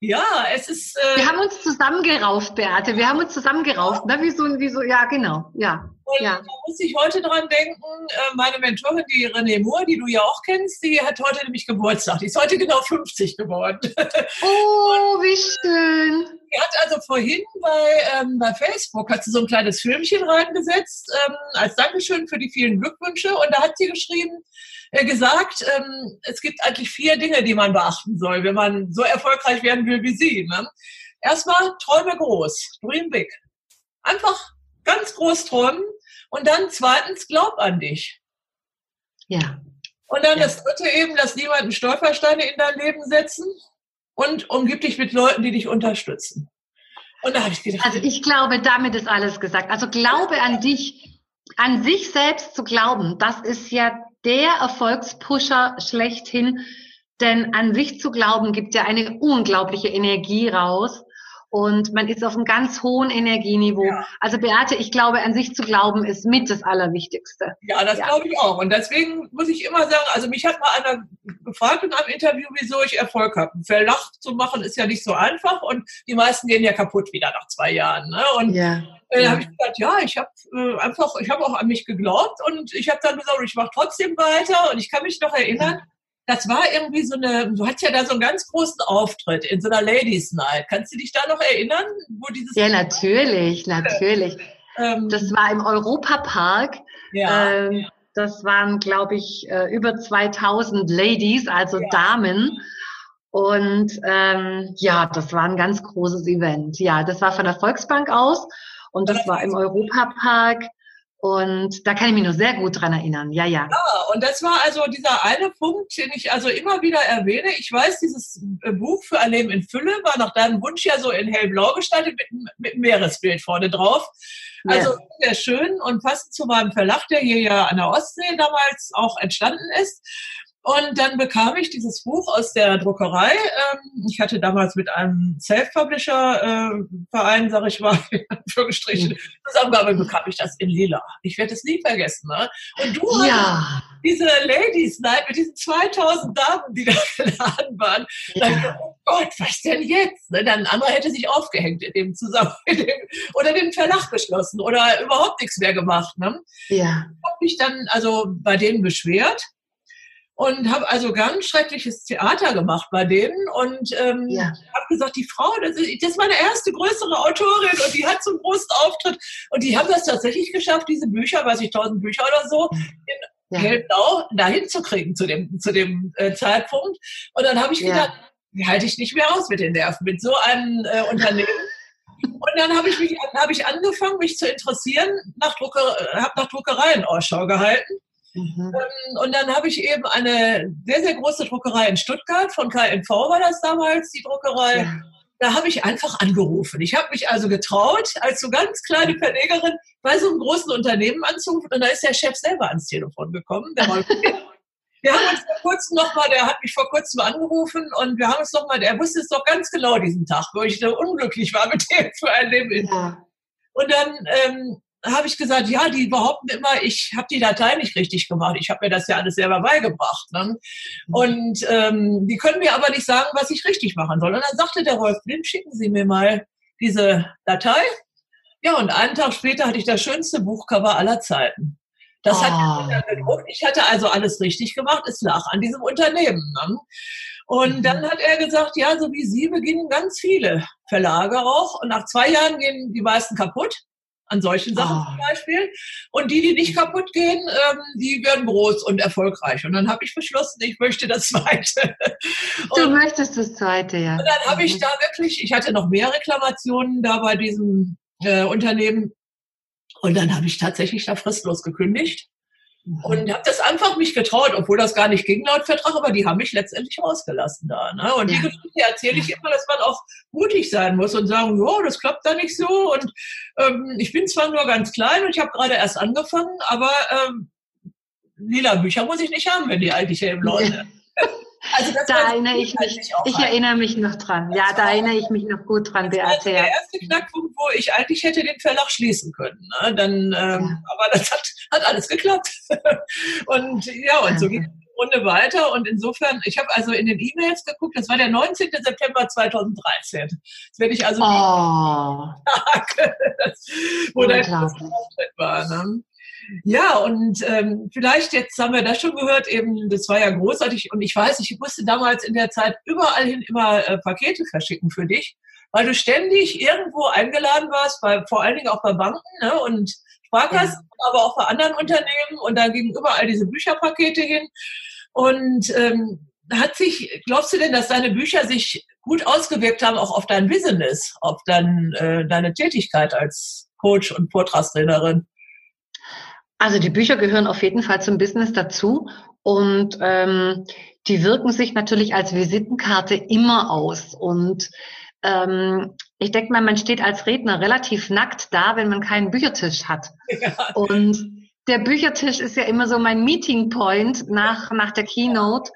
Ja, es ist. Äh wir haben uns zusammengerauft, Beate. Wir haben uns zusammengerauft, ne? Wie so, wie so, ja, genau, ja. Und ja. da muss ich heute dran denken, äh, meine Mentorin, die René Moore, die du ja auch kennst, die hat heute nämlich Geburtstag. Die ist heute genau 50 geworden. Oh, wie schön. Die hat also vorhin bei, ähm, bei Facebook hat sie so ein kleines Filmchen reingesetzt, ähm, als Dankeschön für die vielen Glückwünsche. Und da hat sie geschrieben, äh, gesagt, ähm, es gibt eigentlich vier Dinge, die man beachten soll, wenn man so erfolgreich werden will wie sie. Ne? Erstmal träume groß, dream big. Einfach ganz groß träumen und dann zweitens glaub an dich. Ja. Und dann ja. das dritte eben, dass niemanden Stolpersteine in dein Leben setzen und umgib dich mit Leuten, die dich unterstützen. Und da habe ich gedacht. Also ich glaube, damit ist alles gesagt. Also glaube an dich, an sich selbst zu glauben, das ist ja der Erfolgspusher schlechthin. Denn an sich zu glauben, gibt ja eine unglaubliche Energie raus. Und man ist auf einem ganz hohen Energieniveau. Ja. Also Beate, ich glaube, an sich zu glauben, ist mit das Allerwichtigste. Ja, das ja. glaube ich auch. Und deswegen muss ich immer sagen, also mich hat mal einer gefragt in einem Interview, wieso ich Erfolg habe. Verlacht zu machen ist ja nicht so einfach und die meisten gehen ja kaputt wieder nach zwei Jahren. Ne? Und ja. Äh, ja. habe ich gesagt, ja, ich habe äh, einfach, ich habe auch an mich geglaubt und ich habe dann gesagt, ich mache trotzdem weiter und ich kann mich noch erinnern, das war irgendwie so eine, du hattest ja da so einen ganz großen Auftritt in so einer Ladies Night. Kannst du dich da noch erinnern, wo dieses Ja, natürlich, natürlich. Ähm, das war im Europapark. Ja. Ähm, das waren, glaube ich, äh, über 2000 Ladies, also ja. Damen. Und ähm, ja, das war ein ganz großes Event. Ja, das war von der Volksbank aus und das war im Europapark. Und da kann ich mich nur sehr gut dran erinnern. Ja, ja. Ja, und das war also dieser eine Punkt, den ich also immer wieder erwähne. Ich weiß, dieses äh, Buch für ein Leben in Fülle war nach deinem Wunsch ja so in hellblau gestaltet mit, mit einem Meeresbild vorne drauf. Also ja. sehr schön und passend zu meinem Verlag, der hier ja an der Ostsee damals auch entstanden ist. Und dann bekam ich dieses Buch aus der Druckerei. Ähm, ich hatte damals mit einem Self-Publisher-Verein, äh, sage ich mal, für gestrichen, mhm. zusammengearbeitet, bekam ich das in Lila. Ich werde es nie vergessen. Ne? Und du ja. hast diese Ladies Night mit diesen 2000 Damen, die da geladen waren. Ja. Dann, oh Gott, was denn jetzt? Ne? Dann ein anderer hätte sich aufgehängt in dem zusammen in dem, oder den Verlag geschlossen oder überhaupt nichts mehr gemacht. Ne? Ja. Ich habe mich dann also bei denen beschwert und habe also ganz schreckliches Theater gemacht bei denen und ähm, ja. habe gesagt, die Frau, das ist, das ist meine erste größere Autorin und die hat so einen großen Auftritt und die haben das tatsächlich geschafft, diese Bücher, weiß ich, tausend Bücher oder so, in ja. Hellblau dahin zu kriegen zu dem, zu dem äh, Zeitpunkt. Und dann habe ich ja. gedacht, die halte ich nicht mehr aus mit den Nerven, mit so einem äh, Unternehmen. Und dann habe ich mich, habe ich angefangen, mich zu interessieren, nach Drucker, äh, habe nach Druckereien Ausschau gehalten Mhm. Ähm, und dann habe ich eben eine sehr, sehr große Druckerei in Stuttgart, von KNV war das damals, die Druckerei. Ja. Da habe ich einfach angerufen. Ich habe mich also getraut, als so ganz kleine Verlegerin bei so einem großen Unternehmen anzurufen. Und da ist der Chef selber ans Telefon gekommen. Wir haben uns vor kurzem nochmal, der hat mich vor kurzem angerufen und wir haben uns nochmal, der wusste es doch ganz genau diesen Tag, wo ich so unglücklich war mit dem für ein Leben. Ja. Und dann ähm, habe ich gesagt, ja, die behaupten immer, ich habe die Datei nicht richtig gemacht. Ich habe mir das ja alles selber beigebracht. Ne? Mhm. Und ähm, die können mir aber nicht sagen, was ich richtig machen soll. Und dann sagte der Rolf Blind, schicken Sie mir mal diese Datei. Ja, und einen Tag später hatte ich das schönste Buchcover aller Zeiten. Das oh. hat ah. gedruckt. Ich hatte also alles richtig gemacht. Es lag an diesem Unternehmen. Ne? Und mhm. dann hat er gesagt, ja, so wie Sie beginnen ganz viele Verlage auch. Und nach zwei Jahren gehen die meisten kaputt. An solchen Sachen oh. zum Beispiel. Und die, die nicht kaputt gehen, ähm, die werden groß und erfolgreich. Und dann habe ich beschlossen, ich möchte das zweite. Und, du möchtest das zweite, ja. Und dann habe ich mhm. da wirklich, ich hatte noch mehr Reklamationen da bei diesem äh, Unternehmen. Und dann habe ich tatsächlich da fristlos gekündigt. Und habe das einfach mich getraut, obwohl das gar nicht ging laut Vertrag, aber die haben mich letztendlich rausgelassen da. Ne? Und ja. die Geschichte erzähle ich immer, dass man auch mutig sein muss und sagen, oh, das klappt da nicht so. Und ähm, ich bin zwar nur ganz klein und ich habe gerade erst angefangen, aber ähm, lila Bücher muss ich nicht haben, wenn die eigentlich eben Leute. Also da erinnere ich mich, ich erinnere mich noch dran. Ja, da erinnere ich mich noch gut dran. Das war der erste Knackpunkt, wo ich eigentlich hätte den Verlag schließen können. Ne? Dann, ähm, ja. Aber das hat, hat alles geklappt. und ja, und so ging die Runde weiter. Und insofern, ich habe also in den E-Mails geguckt, das war der 19. September 2013. Das werde ich also oh. Tag, wo der Auftritt war. Ne? Ja, und ähm, vielleicht jetzt haben wir das schon gehört, eben, das war ja großartig und ich weiß, ich musste damals in der Zeit überall hin immer äh, Pakete verschicken für dich, weil du ständig irgendwo eingeladen warst, bei, vor allen Dingen auch bei Banken ne, und Sparkassen, ja. aber auch bei anderen Unternehmen und da gingen überall diese Bücherpakete hin und ähm, hat sich, glaubst du denn, dass deine Bücher sich gut ausgewirkt haben, auch auf dein Business, auf dein, äh, deine Tätigkeit als Coach und Vortragstrainerin? Also die Bücher gehören auf jeden Fall zum Business dazu und ähm, die wirken sich natürlich als Visitenkarte immer aus. Und ähm, ich denke mal, man steht als Redner relativ nackt da, wenn man keinen Büchertisch hat. Ja. Und der Büchertisch ist ja immer so mein Meeting Point nach, nach der Keynote.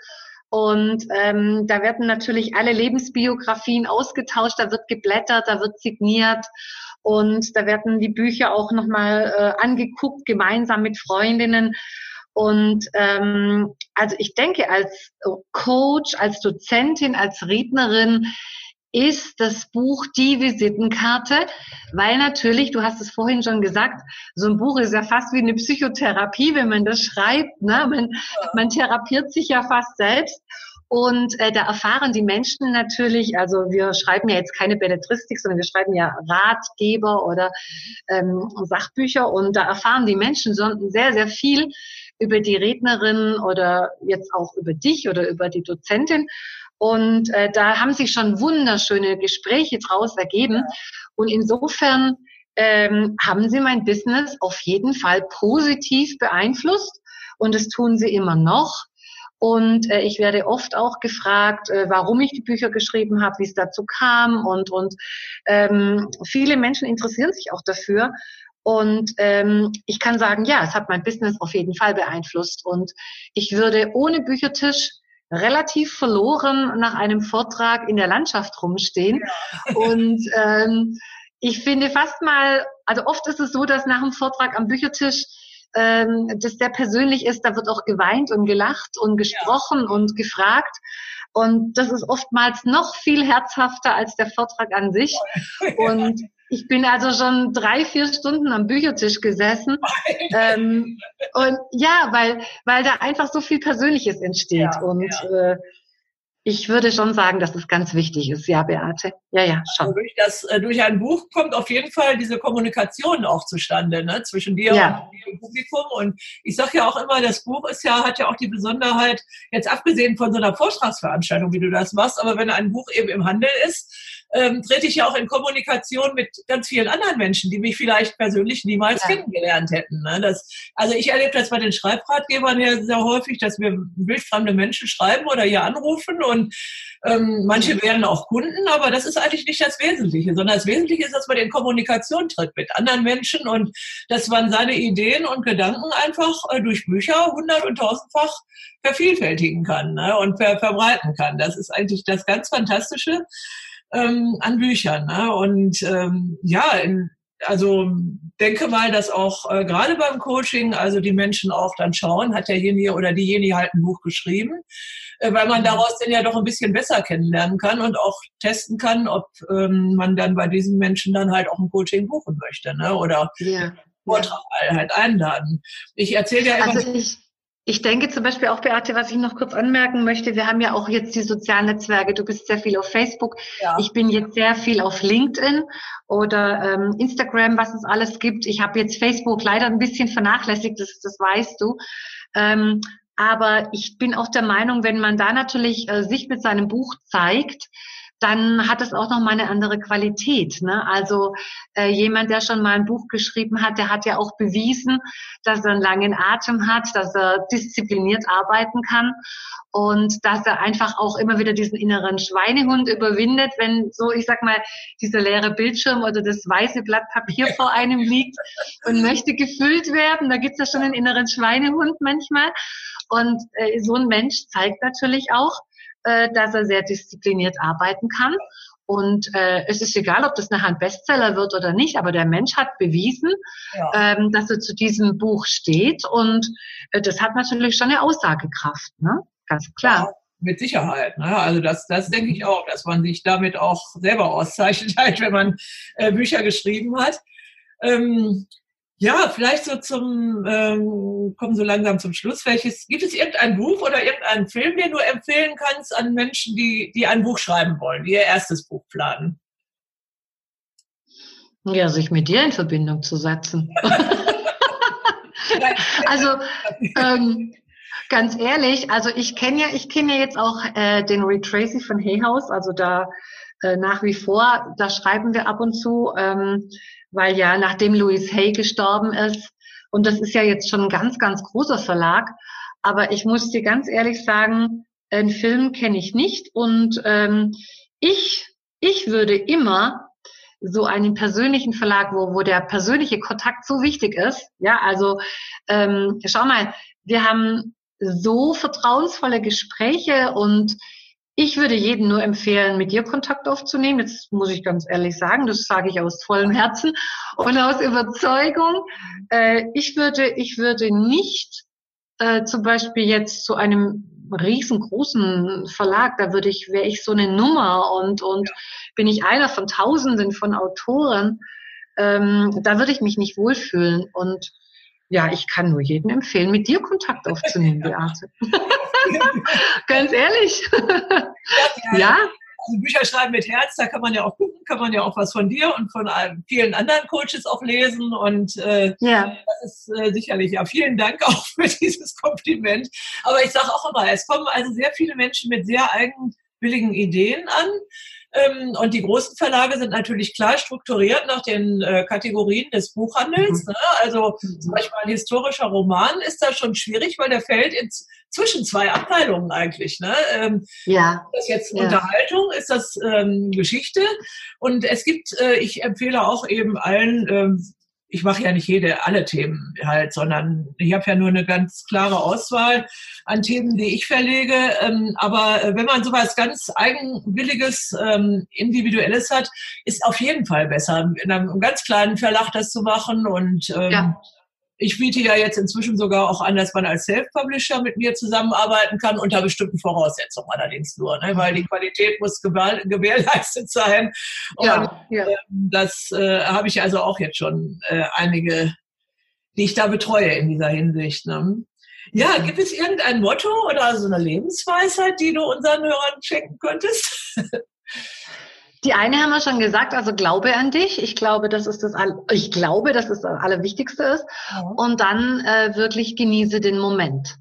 Und ähm, da werden natürlich alle Lebensbiografien ausgetauscht, da wird geblättert, da wird signiert. Und da werden die Bücher auch nochmal äh, angeguckt, gemeinsam mit Freundinnen. Und ähm, also ich denke, als Coach, als Dozentin, als Rednerin ist das Buch die Visitenkarte, weil natürlich, du hast es vorhin schon gesagt, so ein Buch ist ja fast wie eine Psychotherapie, wenn man das schreibt. Ne? Man, man therapiert sich ja fast selbst. Und äh, da erfahren die Menschen natürlich, also wir schreiben ja jetzt keine Belletristik, sondern wir schreiben ja Ratgeber oder ähm, Sachbücher und da erfahren die Menschen sehr, sehr viel über die Rednerin oder jetzt auch über dich oder über die Dozentin. Und äh, da haben sich schon wunderschöne Gespräche draus ergeben. Und insofern ähm, haben sie mein Business auf jeden Fall positiv beeinflusst. Und das tun sie immer noch. Und äh, ich werde oft auch gefragt, äh, warum ich die Bücher geschrieben habe, wie es dazu kam. Und, und ähm, viele Menschen interessieren sich auch dafür. Und ähm, ich kann sagen, ja, es hat mein Business auf jeden Fall beeinflusst. Und ich würde ohne Büchertisch relativ verloren nach einem Vortrag in der Landschaft rumstehen. Ja. Und ähm, ich finde fast mal, also oft ist es so, dass nach dem Vortrag am Büchertisch ähm, das sehr persönlich ist. Da wird auch geweint und gelacht und gesprochen ja. und gefragt. Und das ist oftmals noch viel herzhafter als der Vortrag an sich. Und ich bin also schon drei, vier Stunden am Büchertisch gesessen. Ähm, und ja, weil, weil da einfach so viel Persönliches entsteht. Ja, und ja. Äh, ich würde schon sagen, dass es ganz wichtig ist, ja, Beate. Ja, ja, schon. Also durch, das, äh, durch ein Buch kommt auf jeden Fall diese Kommunikation auch zustande, ne, zwischen dir ja. und dem Publikum. Und ich sage ja auch immer, das Buch ist ja, hat ja auch die Besonderheit, jetzt abgesehen von so einer Vortragsveranstaltung, wie du das machst, aber wenn ein Buch eben im Handel ist, ähm, trete ich ja auch in Kommunikation mit ganz vielen anderen Menschen, die mich vielleicht persönlich niemals ja. kennengelernt hätten. Ne? Das, also ich erlebe das bei den Schreibratgebern ja sehr häufig, dass wir wildfremde Menschen schreiben oder hier anrufen und ähm, manche werden auch Kunden, aber das ist eigentlich nicht das Wesentliche, sondern das Wesentliche ist, dass man in Kommunikation tritt mit anderen Menschen und dass man seine Ideen und Gedanken einfach äh, durch Bücher hundert- und tausendfach vervielfältigen kann ne? und ver verbreiten kann. Das ist eigentlich das ganz Fantastische ähm, an Büchern. Ne? Und ähm, ja, in, also denke mal, dass auch äh, gerade beim Coaching, also die Menschen auch dann schauen, hat derjenige oder diejenige halt ein Buch geschrieben, äh, weil man mhm. daraus dann ja doch ein bisschen besser kennenlernen kann und auch testen kann, ob ähm, man dann bei diesen Menschen dann halt auch ein Coaching buchen möchte, ne? Oder ja. Vortrag halt einladen. Ich erzähle ja immer. Also ich Ich denke zum Beispiel auch, Beate, was ich noch kurz anmerken möchte, wir haben ja auch jetzt die sozialen Netzwerke. Du bist sehr viel auf Facebook. Ja. Ich bin jetzt sehr viel auf LinkedIn oder ähm, Instagram, was es alles gibt. Ich habe jetzt Facebook leider ein bisschen vernachlässigt, das, das weißt du. Ähm, aber ich bin auch der Meinung, wenn man da natürlich äh, sich mit seinem Buch zeigt, dann hat es auch noch mal eine andere Qualität. Ne? Also äh, jemand, der schon mal ein Buch geschrieben hat, der hat ja auch bewiesen, dass er einen langen Atem hat, dass er diszipliniert arbeiten kann und dass er einfach auch immer wieder diesen inneren Schweinehund überwindet, wenn so, ich sag mal, dieser leere Bildschirm oder das weiße Blatt Papier vor einem liegt und möchte gefüllt werden. Da gibt's ja schon einen inneren Schweinehund manchmal. Und äh, so ein Mensch zeigt natürlich auch, äh, dass er sehr diszipliniert arbeiten kann. Und äh, es ist egal, ob das nachher ein Bestseller wird oder nicht, aber der Mensch hat bewiesen, ja. ähm, dass er zu diesem Buch steht. Und äh, das hat natürlich schon eine Aussagekraft, ne? Ganz klar. Ja, mit Sicherheit. Ne? Also das, das denke ich auch, dass man sich damit auch selber auszeichnet, halt, wenn man äh, Bücher geschrieben hat. Ähm, ja, vielleicht so zum, ähm, kommen so langsam zum Schluss. Welches, gibt es irgendein Buch oder irgendeinen Film, den du empfehlen kannst an Menschen, die, die ein Buch schreiben wollen, die ihr erstes Buch planen? Ja, sich mit dir in Verbindung zu setzen. also, ähm, ganz ehrlich, also ich kenne ja, ich kenne ja jetzt auch äh, den Ray Tracy von Hay House, also da äh, nach wie vor, da schreiben wir ab und zu. Ähm, weil ja nachdem Louis Hay gestorben ist, und das ist ja jetzt schon ein ganz, ganz großer Verlag, aber ich muss dir ganz ehrlich sagen, einen Film kenne ich nicht. Und ähm, ich, ich würde immer so einen persönlichen Verlag, wo, wo der persönliche Kontakt so wichtig ist, ja, also ähm, schau mal, wir haben so vertrauensvolle Gespräche und ich würde jedem nur empfehlen, mit dir Kontakt aufzunehmen. Jetzt muss ich ganz ehrlich sagen, das sage ich aus vollem Herzen und aus Überzeugung. Äh, ich würde, ich würde nicht äh, zum Beispiel jetzt zu einem riesengroßen Verlag, da würde ich, wäre ich so eine Nummer und, und bin ich einer von Tausenden von Autoren, ähm, da würde ich mich nicht wohlfühlen. Und ja, ich kann nur jedem empfehlen, mit dir Kontakt aufzunehmen, Beate. Ganz ehrlich. ja. ja. Also Bücher schreiben mit Herz, da kann man ja auch gucken, kann man ja auch was von dir und von vielen anderen Coaches auch lesen. Und äh, ja. das ist äh, sicherlich, ja, vielen Dank auch für dieses Kompliment. Aber ich sage auch immer, es kommen also sehr viele Menschen mit sehr eigenwilligen Ideen an. Ähm, und die großen Verlage sind natürlich klar strukturiert nach den äh, Kategorien des Buchhandels. Mhm. Ne? Also mhm. zum Beispiel ein historischer Roman ist da schon schwierig, weil der fällt ins, zwischen zwei Abteilungen eigentlich. Ne? Ähm, ja. Ist das jetzt ja. Unterhaltung? Ist das ähm, Geschichte? Und es gibt, äh, ich empfehle auch eben allen, ähm, ich mache ja nicht jede, alle Themen halt, sondern ich habe ja nur eine ganz klare Auswahl an Themen, die ich verlege. Ähm, aber äh, wenn man sowas ganz Eigenwilliges, ähm, Individuelles hat, ist auf jeden Fall besser, in einem ganz kleinen Verlag das zu machen und ähm, ja ich biete ja jetzt inzwischen sogar auch an, dass man als Self-Publisher mit mir zusammenarbeiten kann, unter bestimmten Voraussetzungen allerdings nur, ne? weil die Qualität muss gewährleistet sein. Und ja, ja. Äh, das äh, habe ich also auch jetzt schon äh, einige, die ich da betreue in dieser Hinsicht. Ne? Ja, gibt es irgendein Motto oder so eine Lebensweisheit, die du unseren Hörern schenken könntest? Die eine haben wir schon gesagt, also glaube an dich. Ich glaube, das ist das, ich glaube, dass das Allerwichtigste ist. Ja. Und dann äh, wirklich genieße den Moment.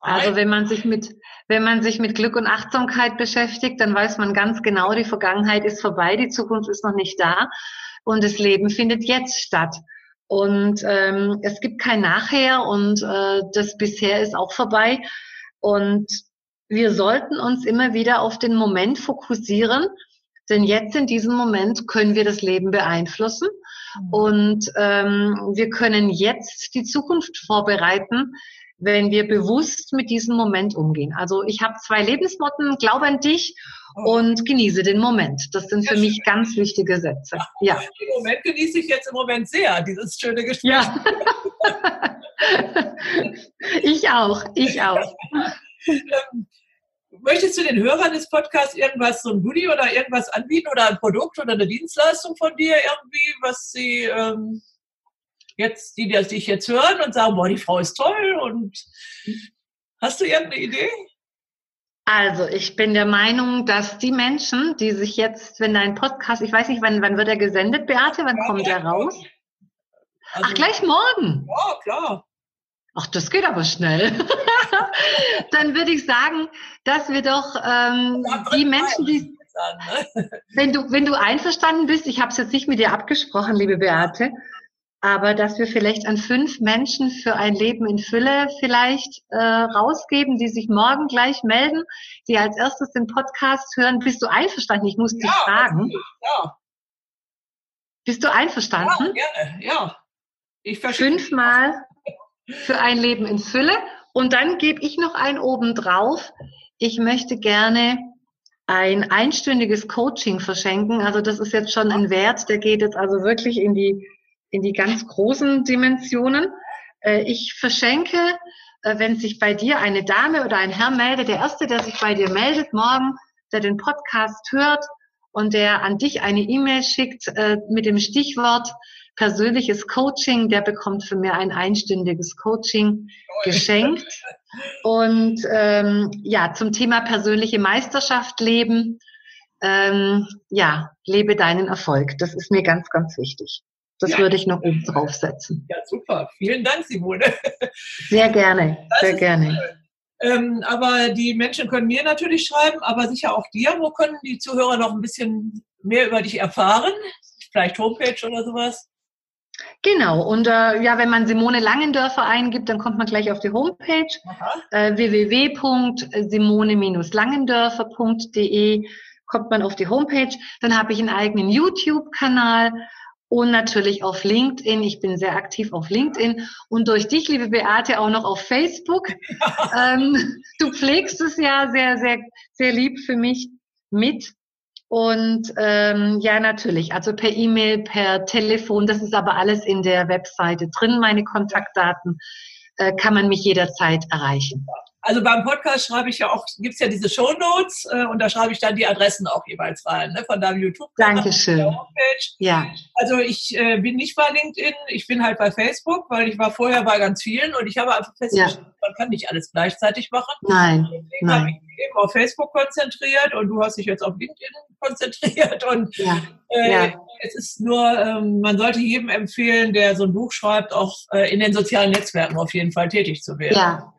Also wenn man sich mit, wenn man sich mit Glück und Achtsamkeit beschäftigt, dann weiß man ganz genau, die Vergangenheit ist vorbei, die Zukunft ist noch nicht da und das Leben findet jetzt statt. Und ähm, es gibt kein Nachher und äh, das bisher ist auch vorbei. Und wir sollten uns immer wieder auf den Moment fokussieren denn jetzt in diesem Moment können wir das Leben beeinflussen mhm. und ähm, wir können jetzt die Zukunft vorbereiten, wenn wir bewusst mit diesem Moment umgehen. Also ich habe zwei Lebensmotten, glaube an dich oh. und genieße den Moment. Das sind für mich ganz wichtige Sätze. Ja. Den Moment genieße ich jetzt im Moment sehr, dieses schöne Gespräch. Ja. ich auch, ich auch. Möchtest du den Hörern des Podcasts irgendwas, so ein Goodie oder irgendwas anbieten oder ein Produkt oder eine Dienstleistung von dir irgendwie, was sie ähm, jetzt, die, die dich jetzt hören und sagen, boah, die Frau ist toll und Hast du irgendeine Idee? Also, ich bin der Meinung, dass die Menschen, die sich jetzt, wenn dein Podcast, ich weiß nicht, wann, wann wird er gesendet, Beate? Wann ja, kommt er raus? Also, Ach, gleich morgen? Ja, klar. Ach, das geht aber schnell. Dann würde ich sagen, dass wir doch ähm, die Menschen, die ne? wenn du wenn du einverstanden bist, ich habe es jetzt nicht mit dir abgesprochen, liebe Beate, aber dass wir vielleicht an fünf Menschen für ein Leben in Fülle vielleicht äh, rausgeben, die sich morgen gleich melden, die als erstes den Podcast hören. Bist du einverstanden? Ich muss ja, dich fragen. Ja. Bist du einverstanden? Ja, gerne, ja. Ich Fünfmal für ein Leben in Fülle. Und dann gebe ich noch einen oben drauf. Ich möchte gerne ein einstündiges Coaching verschenken. Also das ist jetzt schon ein Wert, der geht jetzt also wirklich in die, in die ganz großen Dimensionen. Äh, ich verschenke, äh, wenn sich bei dir eine Dame oder ein Herr meldet, der erste, der sich bei dir meldet morgen, der den Podcast hört und der an dich eine E-Mail schickt äh, mit dem Stichwort persönliches Coaching, der bekommt von mir ein einstündiges Coaching geschenkt. Und ähm, ja, zum Thema persönliche Meisterschaft leben. Ähm, ja, lebe deinen Erfolg. Das ist mir ganz, ganz wichtig. Das ja. würde ich noch oben draufsetzen. Ja, super. Vielen Dank, Simone. Sehr gerne, das sehr gerne. Ähm, aber die Menschen können mir natürlich schreiben, aber sicher auch dir. Wo können die Zuhörer noch ein bisschen mehr über dich erfahren? Vielleicht Homepage oder sowas? Genau, und äh, ja, wenn man Simone Langendörfer eingibt, dann kommt man gleich auf die Homepage äh, www.simone-langendörfer.de kommt man auf die Homepage. Dann habe ich einen eigenen YouTube-Kanal und natürlich auf LinkedIn. Ich bin sehr aktiv auf LinkedIn und durch dich, liebe Beate, auch noch auf Facebook. ähm, du pflegst es ja sehr, sehr, sehr lieb für mich mit. Und ähm, ja, natürlich, also per E-Mail, per Telefon, das ist aber alles in der Webseite drin, meine Kontaktdaten, äh, kann man mich jederzeit erreichen. Also beim Podcast schreibe ich ja auch, gibt's ja diese Show Notes äh, und da schreibe ich dann die Adressen auch jeweils rein, ne, von deinem YouTube. Dankeschön. Homepage. Ja. Also ich äh, bin nicht bei LinkedIn, ich bin halt bei Facebook, weil ich war vorher bei ganz vielen und ich habe einfach festgestellt, ja. man kann nicht alles gleichzeitig machen. Nein. Deswegen habe ich mich eben auf Facebook konzentriert und du hast dich jetzt auf LinkedIn konzentriert und ja. Äh, ja. es ist nur, ähm, man sollte jedem empfehlen, der so ein Buch schreibt, auch äh, in den sozialen Netzwerken auf jeden Fall tätig zu werden. Ja.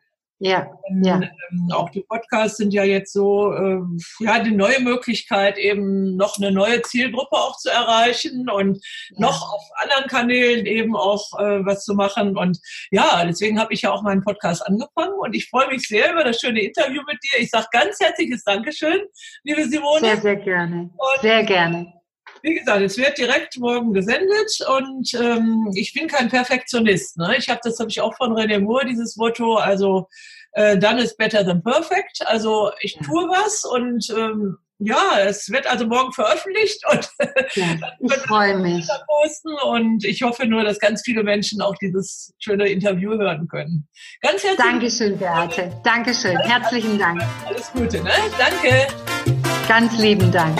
Ja, ja. Ähm, auch die Podcasts sind ja jetzt so, äh, ja, die neue Möglichkeit, eben noch eine neue Zielgruppe auch zu erreichen und ja. noch auf anderen Kanälen eben auch äh, was zu machen. Und ja, deswegen habe ich ja auch meinen Podcast angefangen und ich freue mich sehr über das schöne Interview mit dir. Ich sage ganz herzliches Dankeschön, liebe Simone. Sehr, sehr gerne. Und sehr gerne wie gesagt, es wird direkt morgen gesendet und ähm, ich bin kein Perfektionist. Ne? Ich habe das habe ich auch von René Moore dieses Motto. Also äh, done is better than perfect. Also ich tue was und ähm, ja, es wird also morgen veröffentlicht und ja, ich freue mich. Posten und ich hoffe nur, dass ganz viele Menschen auch dieses schöne Interview hören können. Ganz herzlichen Dankeschön, Beate. Dankeschön. Herzlichen Dank. Alles Gute, ne? Danke. Ganz lieben Dank.